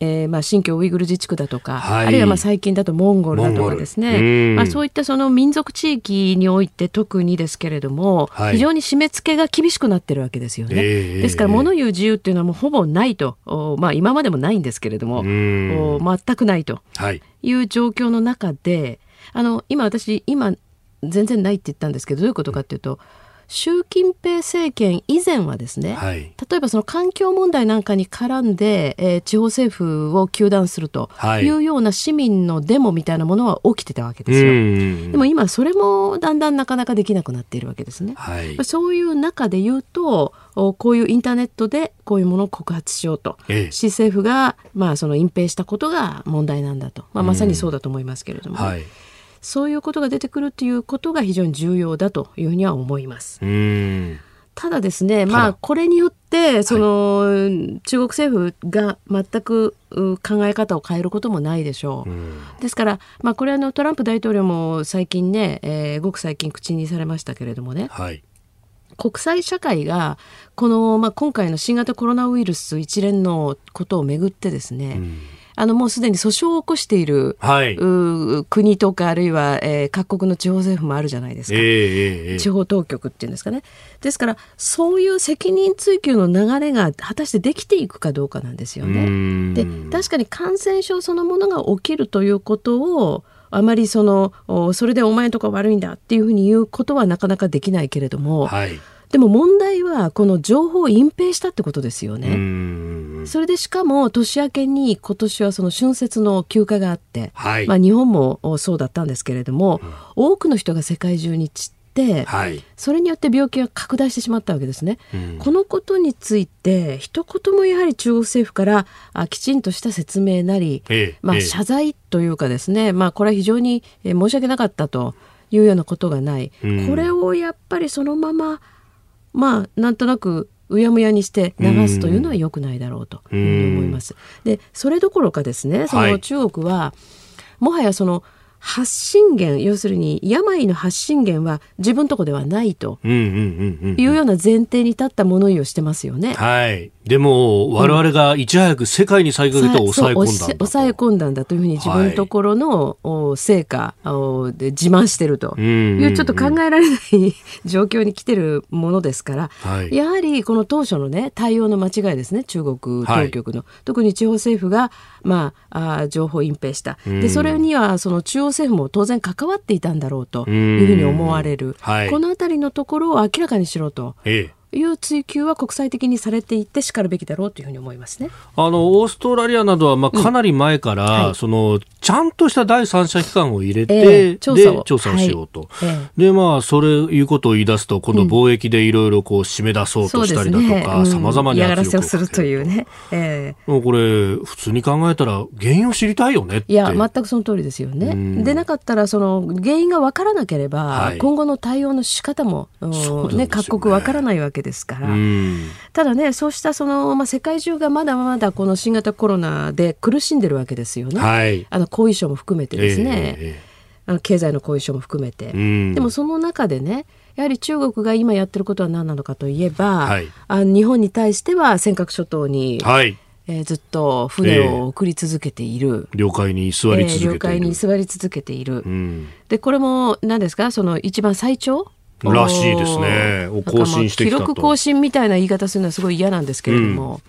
えー、まあ新疆ウイグル自治区だとか、はい、あるいはまあ最近だとモンゴルだとかですね、まあ、そういったその民族地域において特にですけれども、はい、非常に締め付けが厳しくなってるわけですよね。えー、ですから物言う自由っていうのはもうほぼないと、まあ、今までもないんですけれども全くないと。いう状況の中であの今私今全然ないって言ったんですけどどういうことかっていうと。習近平政権以前はですね、はい、例えばその環境問題なんかに絡んで、えー、地方政府を糾弾するとい。うような市民のデモみたいなものは起きてたわけですよ。でも今それもだんだんなかなかできなくなっているわけですね。はい、そういう中で言うとこういうインターネットでこういうものを告発しようと、ええ、市政府が、まあ、その隠蔽したことが問題なんだと、まあ、まさにそうだと思いますけれども、はいそういうことが出てくるということが非常に重要だというふうには思います。ただですね、まあ、これによってその、はい、中国政府が全く考え方を変えることもないでしょう。ですから、まあ、これはのトランプ大統領も最近ね、えー、ごく最近口にされましたけれどもね、はい、国際社会がこの、まあ、今回の新型コロナウイルス一連のことをめぐってですね、うんあのもうすでに訴訟を起こしている、はい、国とかあるいは、えー、各国の地方政府もあるじゃないですか、えーえー、地方当局っていうんですかね。ですからそういう責任追及の流れが果たしてできていくかどうかなんですよね。で確かに感染症そのものが起きるということをあまりそのそれでお前とか悪いんだっていうふうに言うことはなかなかできないけれども、はい、でも問題はこの情報を隠蔽したってことですよね。それでしかも年明けに今年はその春節の休暇があって、はい、まあ日本もそうだったんですけれども、うん、多くの人が世界中に散って、はい、それによって病気が拡大してしまったわけですね。うん、このことについて一言もやはり中国政府からあきちんとした説明なり、ええ、まあ謝罪というかですね、まあこれは非常に申し訳なかったというようなことがない。うん、これをやっぱりそのまままあなんとなくうやむやにして流すというのは良くないだろうと思います。でそれどころかですねその中国は、はい、もはやその発信源要するに病の発信源は自分とこではないというような前提に立った物言いをしてますよね。はいでも、我々がいち早く世界に先駆けて抑え込んだんだと。抑え込んだんだというふうに自分のところの、成果で自慢してると。いうちょっと考えられない状況に来てるものですから、はい、やはりこの当初のね対応の間違いですね中国当局の、はい、特に地方政府が、まあ、あ情報隠蔽した、でそれにはその中央政府も当然関わっていたんだろうというふうに思われる、はい、この辺りのところを明らかにしろと。ええいう追求は国際的にされていってしかるべきだろうというふうに思いますね。あのオーストラリアなどはまあかなり前から、うんはい、そのちゃんとした第三者機関を入れて、えー、調査を。調査をしようと、はい、でまあそれいうことを言い出すと今度貿易でいろいろこう締め出そうとしたりだとか、さまざまに圧力をするというね、えー、もうこれ普通に考えたら原因を知りたいよねいや全くその通りですよね。でなかったらその原因が分からなければ、はい、今後の対応の仕方も、ね、ね、各国分からないわけですから。ただねそうしたその、まあ、世界中がまだまだこの新型コロナで苦しんでるわけですよね。はい、あの後遺症も含めてですね、えー、あの経済の後遺症も含めて。でもその中でねやはり中国が今やってることは何なのかといえば、はい、あ日本に対しては尖閣諸島に、はい。えー、ずっと船を送り続けている、えー、領海に居座り続けている、えー、領海に居座り続けている、うん、でこれも何ですか？その一番最長？らしいですね。更新して記録更新みたいな言い方するのはすごい嫌なんですけれども、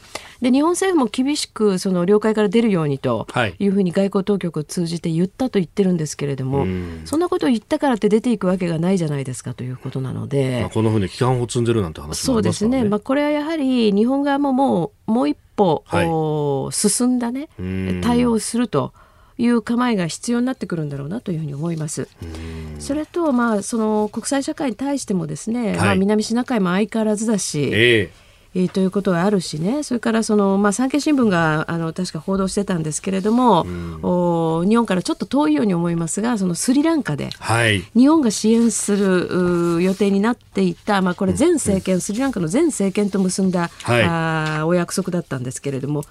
うん、で日本政府も厳しくその領海から出るようにとい。うふうに外交当局を通じて言ったと言ってるんですけれども、うん、そんなことを言ったからって出ていくわけがないじゃないですかということなので、まあ、この船、機関を積んでるなんて話もありますね、そうですね、まあ、これはやはり日本側ももうもう一歩、はい、進んだね対応すると。いう構えが必要になってくるんだろうなというふうに思います。それと、まあ、その国際社会に対してもですね、はい、まあ、南シナ海も相変わらずだし、えーえー、ということがあるしね、それからその、まあ、産経新聞があの確か報道してたんですけれども、うん、お日本からちょっと遠いように思いますが、そのスリランカで、はい、日本が支援する予定になっていた、まあ、これ、前政権、うん、スリランカの前政権と結んだ、はい、あお約束だったんですけれども、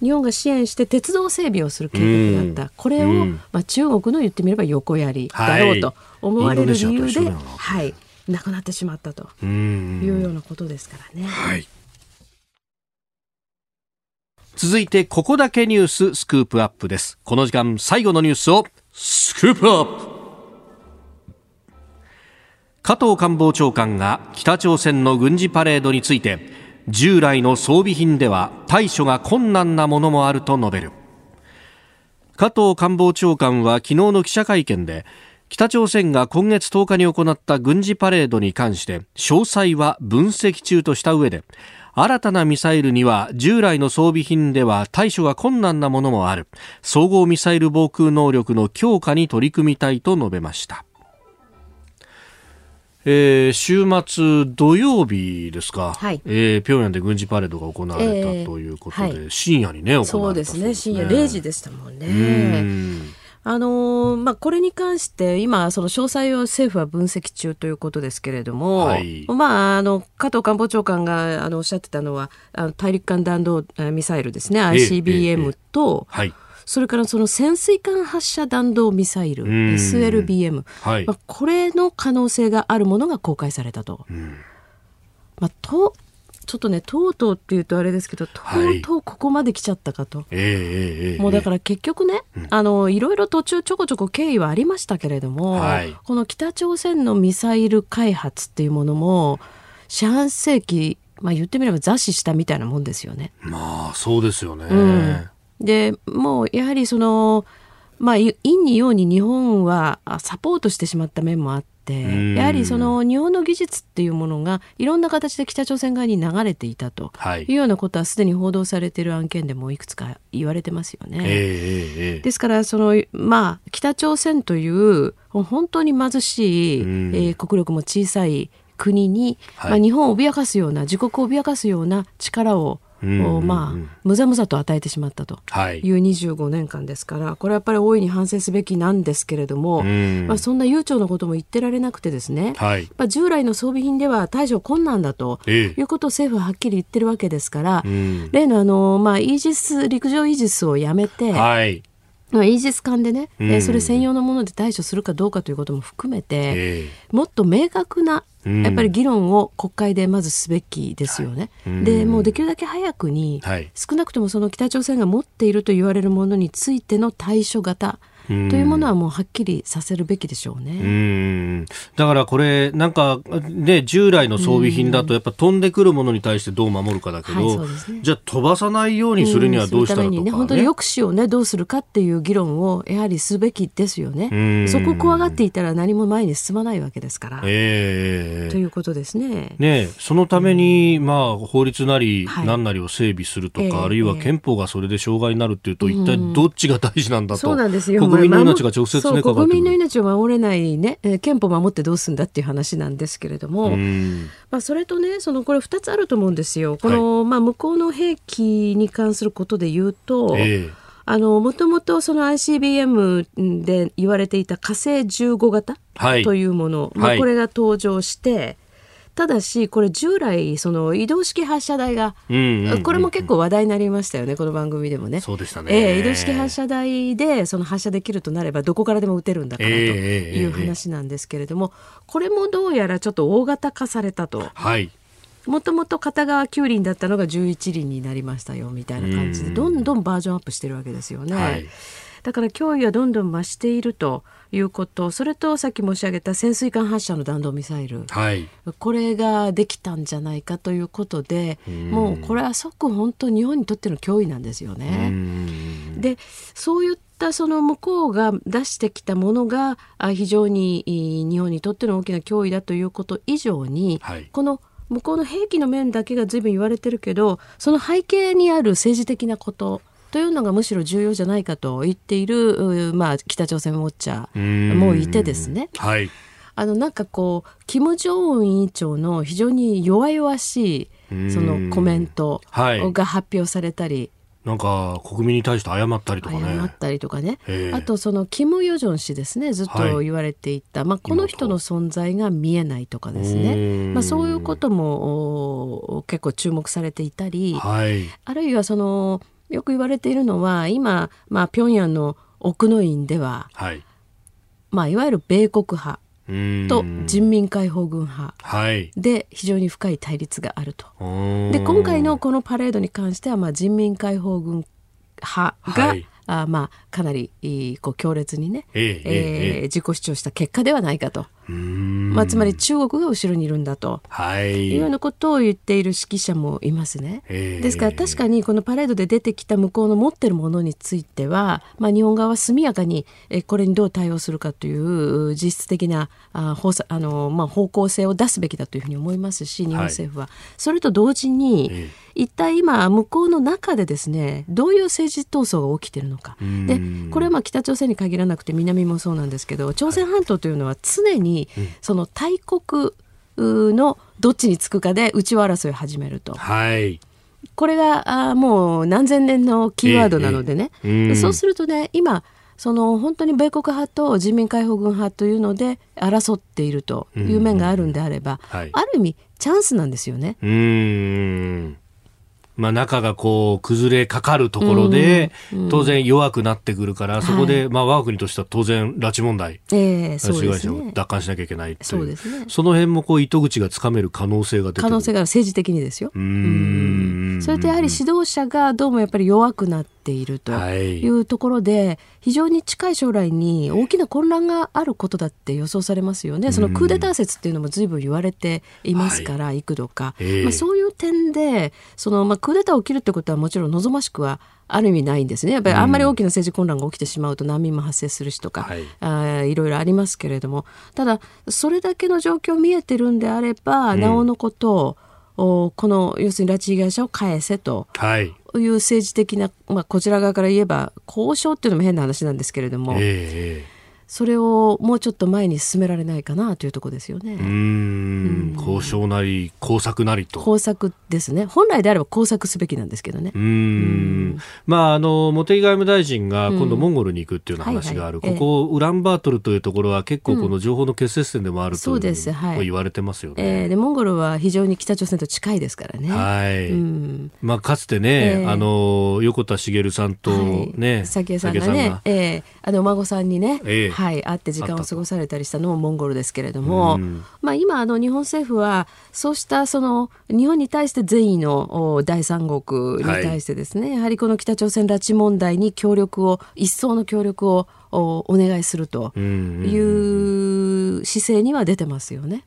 日本が支援して鉄道整備をする計画だった、うん、これを、まあ、中国の言ってみれば横やりだろうと思われる理由で、はい、なくなってしまったというようなことですからね。はい。続いてここだけニューススクープアップです。この時間最後のニュースをスクープアップ。加藤官房長官が北朝鮮の軍事パレードについて従来の装備品では対処が困難なものもあると述べる。加藤官房長官は昨日の記者会見で北朝鮮が今月10日に行った軍事パレードに関して詳細は分析中とした上で新たなミサイルには従来の装備品では対処が困難なものもある。総合ミサイル防空能力の強化に取り組みたいと述べました。えー、週末土曜日ですか、はい、えー、平壌で軍事パレードが行われたということで、えーはい、深夜にね、行われたそうですね、深夜0時でしたもんね。あのー、まあ、これに関して今、その詳細を政府は分析中ということですけれども、はい、まあ、あの加藤官房長官があのおっしゃってたのはあの大陸間弾道ミサイルですね。ICBM と、えええ。はい、それからその潜水艦発射弾道ミサイル SLBM、はい、まあ、これの可能性があるものが公開されたと。まあ、とちょっとねとうとうっていうとあれですけどとうとうここまで来ちゃったかと、はい、もうだから結局ね、うん、あのいろいろ途中ちょこちょこ経緯はありましたけれども、はい、この北朝鮮のミサイル開発っていうものも四半世紀まあ言ってみれば雑誌したみたいなもんですよね。まあそうですよね。うん、でもうやはりそのまあ陰に陽に日本はサポートしてしまった面もあって。やはりその日本の技術っていうものがいろんな形で北朝鮮側に流れていたというようなことはすでに報道されている案件でもいくつか言われてますよね。えー、ですからその、まあ、北朝鮮という本当に貧しい、えー、国力も小さい国に、はい、まあ、日本を脅かすような自国を脅かすような力ををまあむざむざと与えてしまったと。い。う25年間ですから、これはやっぱり大いに反省すべきなんですけれども、まあ、そんな悠長なことも言ってられなくてですね、はい、まあ、従来の装備品では対処困難だということを政府ははっきり言ってるわけですから、例のあの、まあ、イージス陸上イージスをやめて、はいイージス艦でね、うん、それ専用のもので対処するかどうかということも含めて、もっと明確なやっぱり議論を国会でまずすべきですよね。はい、でもうできるだけ早くに、はい、少なくともその北朝鮮が持っていると言われるものについての対処型というものはもうはっきりさせるべきでしょうね。うだからこれ、なんか、ね、従来の装備品だと、やっぱ飛んでくるものに対してどう守るかだけど、はいね、じゃあ飛ばさないようにするにはどうしたらとか、ね、ね、本当に抑止をね、どうするかっていう議論をやはりすべきですよね。そこを怖がっていたら何も前に進まないわけですから。えー、ということですね。ねそのために、まあ、法律なり何なりを整備するとか、はい、あるいは憲法がそれで障害になるっていうと、一体どっちが大事なんだと。そうなんですよ。国民の命が直接ね、国民の命を守れないね、えー、憲法を守ってどうすんだっていう話なんですけれども、まあ、それとね、そのこれ2つあると思うんですよ。この、はい、まあ、向こうの兵器に関することで言うと、えーあの、もともとその ICBM で言われていた火星15型というもの、はい、まあ、これが登場して、ただしこれ従来その移動式発射台が、これも結構話題になりましたよねこの番組でもね。そうでしたね、えー、移動式発射台でその発射できるとなればどこからでも撃てるんだからという話なんですけれども、これもどうやらちょっと大型化されたと。はいもともと片側9輪だったのが11輪になりましたよみたいな感じでどんどんバージョンアップしてるわけですよね。はい、だから脅威はどんどん増しているということ。それとさっき申し上げた潜水艦発射の弾道ミサイル、はい、これができたんじゃないかということでもうこれは即本当日本にとっての脅威なんですよね。でそういったその向こうが出してきたものが非常に日本にとっての大きな脅威だということ以上に、はい、この向こうの兵器の面だけが随分言われてるけどその背景にある政治的なことというのがむしろ重要じゃないかと言っている、まあ、北朝鮮ウォッチャーもいてですね。はい。あのなんかこう金正恩委員長の非常に弱々しいそのコメントが発表されたり、なんか国民に対して謝ったりとかね。謝ったりとかね。あとそのキム・ヨジョン氏ですねずっと言われていた、はい、まあ、この人の存在が見えないとかですね、まあ、そういうことも結構注目されていたり、はい、あるいはそのよく言われているのは今、まあ、平壌の奥の院では、はい。まあ、いわゆる米国派と人民解放軍派で非常に深い対立があると。で今回のこのパレードに関してはまあ人民解放軍派が、はい、あまあかなりこう強烈にね、えー、えー、自己主張した結果ではないかと。まあ、つまり中国が後ろにいるんだと、はい、いうようなことを言っている指揮者もいますね。ですから確かにこのパレードで出てきた向こうの持ってるものについては、まあ、日本側は速やかにこれにどう対応するかという実質的なあ方あの、まあ、方向性を出すべきだというふうに思いますし日本政府は、はい、それと同時に、一体今向こうの中でですねどういう政治闘争が起きているのか。でこれはまあ北朝鮮に限らなくて南もそうなんですけど朝鮮半島というのは常にその大国のどっちにつくかで内輪争いを始めると。はい。これがあもう何千年のキーワードなのでね、ええ、そうするとね今その本当に米国派と人民解放軍派というので争っているという面があるんであれば、はい、ある意味チャンスなんですよね。うんまあ、中がこう崩れかかるところで、当然弱くなってくるから、そこで、まあ、我が国としては当然、拉致問題、えー、そうですね、奪還しなきゃいけないそうですね、その辺もこう糸口がつかめる可能性が出て可能性が政治的にですよ。うん。それとやはり指導者がどうもやっぱり弱くなっているというところで、はい、非常に近い将来に大きな混乱があることだって予想されますよね。そのクーデター説っていうのも随分言われていますから、はい、幾度か、えー、まあ、そういう点でその、まあ、クーデター起きるってことはもちろん望ましくはある意味ないんですね。やっぱりあんまり大きな政治混乱が起きてしまうと難民も発生するしとか、はい、あいろいろありますけれども、ただ、それだけの状況見えてるんであれば、うん、なおのことを、この要するに拉致被害者を返せと、はい、いう政治的な、まあ、こちら側から言えば交渉っていうのも変な話なんですけれども、えーそれをもうちょっと前に進められないかなというところですよね。うん交渉なり工作なりと。工作ですね。本来であれば工作すべきなんですけどね。うんまああの茂木外務大臣が今度モンゴルに行くっていうような話がある。ここ、ウランバートルというところは結構この情報の結節点でもあると、うん、言われてますよね。えー、でモンゴルは非常に北朝鮮と近いですからね。はい。うん、まあかつてね、えー、あの横田茂さんとね、はい、早紀江さんがね、えー、あのお孫さんにね。えーはい、会って時間を過ごされたりしたのもモンゴルですけれども、まあ、今あの日本政府はそうしたその日本に対して善意の第三国に対してですね、はい、やはりこの北朝鮮拉致問題に協力を一層の協力をお願いするという姿勢には出てますよね。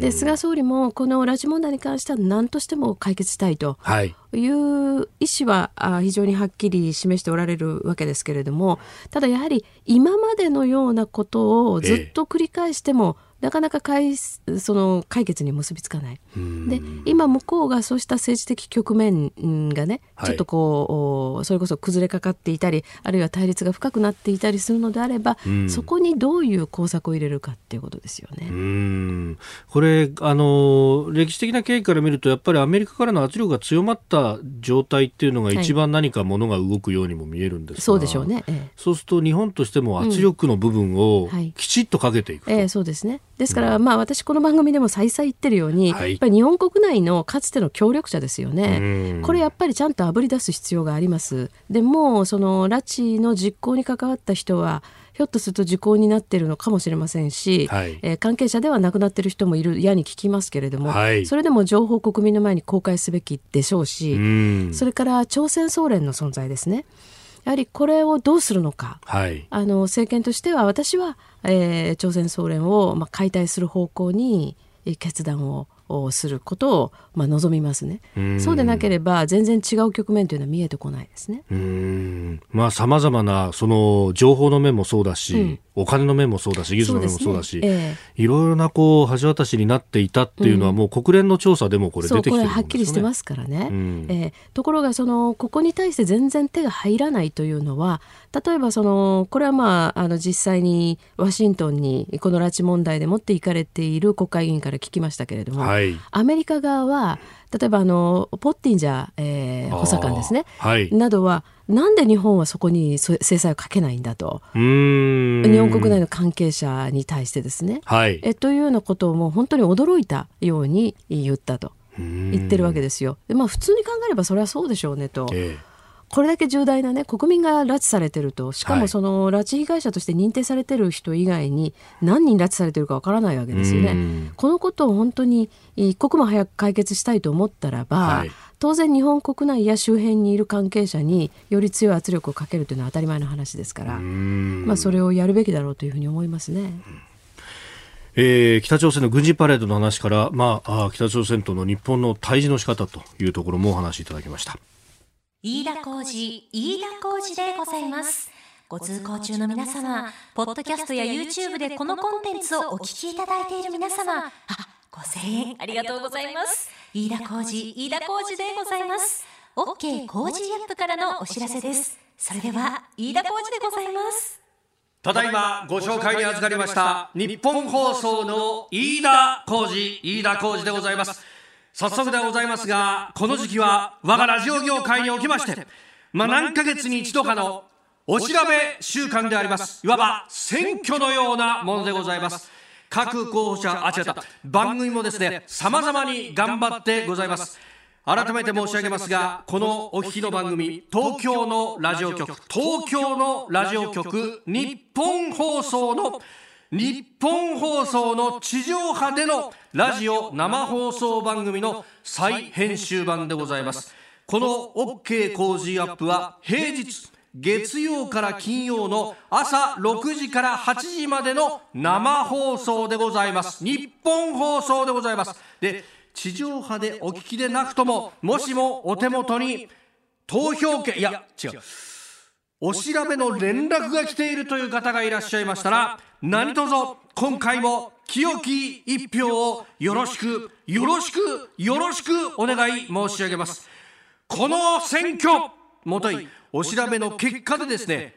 で菅総理もこの拉致問題に関しては何としても解決したいとい。う意思は非常にはっきり示しておられるわけですけれどもただやはり今までのようなことをずっと繰り返しても、ええなかなか解その解決に結びつかない。で今向こうがそうした政治的局面がね、はい、ちょっとこうそれこそ崩れかかっていたりあるいは対立が深くなっていたりするのであれば、そこにどういう工作を入れるかっていうことですよね。これあの歴史的な経緯から見るとやっぱりアメリカからの圧力が強まった状態っていうのが一番何かものが動くようにも見えるんですが、はい、そうでしょうね、ええ、そうすると日本としても圧力の部分をきちっとかけていくと、うん、ええ、そうですねですから、まあ私この番組でも再々言ってるように、はい、やっぱり日本国内のかつての協力者ですよね。これやっぱりちゃんとあぶり出す必要があります。でもその拉致の実行に関わった人はひょっとすると時効になっているのかもしれませんし、はい、えー、関係者では亡くなっている人もいるやに聞きますけれども、はい、それでも情報を国民の前に公開すべきでしょうしそれから朝鮮総連の存在ですね。やはりこれをどうするのか、はい、あの政権としては私は、えー、朝鮮総連を、まあ、解体する方向に決断ををすることを、まあ、望みますね。そうでなければ全然違う局面というのは見えてこないですね。まあ様々なその情報の面もそうだし、うん、お金の面もそうだし技術の面もそうだし、ねえ。ー、いろいろなこう橋渡しになっていたっていうのは、もう国連の調査でもこれ出てきてる、ね、はっきりしてますからね。うん、えー、ところがそのここに対して全然手が入らないというのは例えばそのこれはまああの実際にワシントンにこの拉致問題で持っていかれている国会議員から聞きましたけれども、はい、アメリカ側は例えばあのポッティンジャー、えー、補佐官ですね、はい、などはなんで日本はそこに制裁をかけないんだと。日本国内の関係者に対してですね、はい、えというようなことをもう本当に驚いたように言ったと。言ってるわけですよ。でまあ、普通に考えればそれはそうでしょうねと。ええこれだけ重大なね国民が拉致されてるとしかもその拉致被害者として認定されてる人以外に何人拉致されてるかわからないわけですよね。このことを本当に一刻も早く解決したいと思ったらば、はい、当然日本国内や周辺にいる関係者により強い圧力をかけるというのは当たり前の話ですから、まあ、それをやるべきだろうというふうに思いますね。えー、北朝鮮の軍事パレードの話から、まあ、あ北朝鮮との日本の対峙の仕方というところもお話しいただきました。飯田浩二、飯田浩二でございます。ご通行中の皆様、ポッドキャストや YouTube でこのコンテンツをお聞きいただいている皆様、あ、5000円ありがとうございます。飯田浩二、飯田浩二でございます。OK 工事アップからのお知らせです。それでは、飯田浩二でございます。ただいまご紹介に預かりました日本放送の飯田浩二、飯田浩二でございます。早速でございますが、この時期は我がラジオ業界におきまして、まあ、何ヶ月に一度かのお調べ週間であります。いわば選挙のようなものでございます。各候補者、あ、違った、番組もですね、様々に頑張ってございます。改めて申し上げますが、このお聞きの番組、東京のラジオ局、東京のラジオ局、日本放送の日本放送の地上波でのラジオ生放送番組の再編集版でございます。この OK 工事アップは平日月曜から金曜の朝6時から8時までの生放送でございます。日本放送でございます。で地上波でお聞きでなくとももしもお手元に投票権いや違う。お調べの連絡が来ているという方がいらっしゃいましたら何卒今回も清き一票をよろしくよろしくよろしくお願い申し上げます。この選挙もといお調べの結果でですね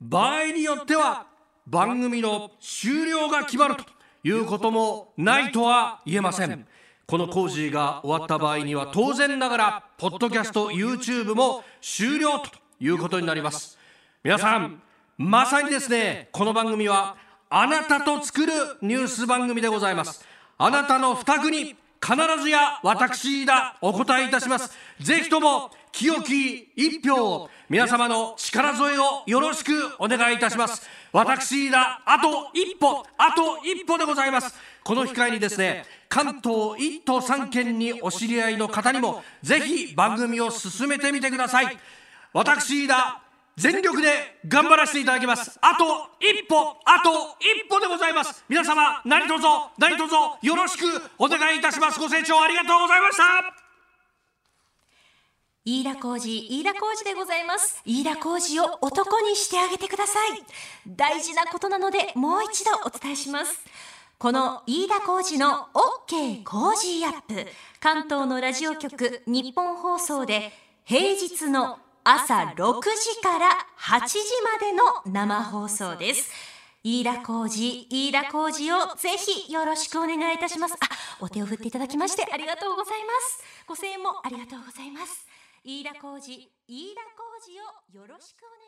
場合によっては番組の終了が決まるということもないとは言えません。この工事が終わった場合には当然ながらポッドキャスト YouTube も終了ということになります。皆さんまさにですねこの番組はあなたと作るニュース番組でございます。あなたの負託に必ずや私だお答えいたします。ぜひとも清き一票を皆様の力添えをよろしくお願いいたします。私だあと一歩あと一歩でございます。この機会にですね関東1都3県にお知り合いの方にもぜひ番組を進めてみてください。私だ全力で頑張らせていただきますあと一歩あと一歩でございます皆様何卒何卒よろしくお願いいたしますご清聴ありがとうございました飯田浩二、飯田浩二でございます。飯田浩二を男にしてあげてください。大事なことなので、もう一度お伝えします。この飯田浩二の OK 工事アップ。関東のラジオ局、日本放送で、平日の朝6時から8時までの生放送です。飯田浩二、飯田浩二をぜひよろしくお願いいたします。あ、お手を振っていただきましてありがとうございます。ご声援もありがとうございます。飯田浩二、飯田浩二をよろしくお願いします。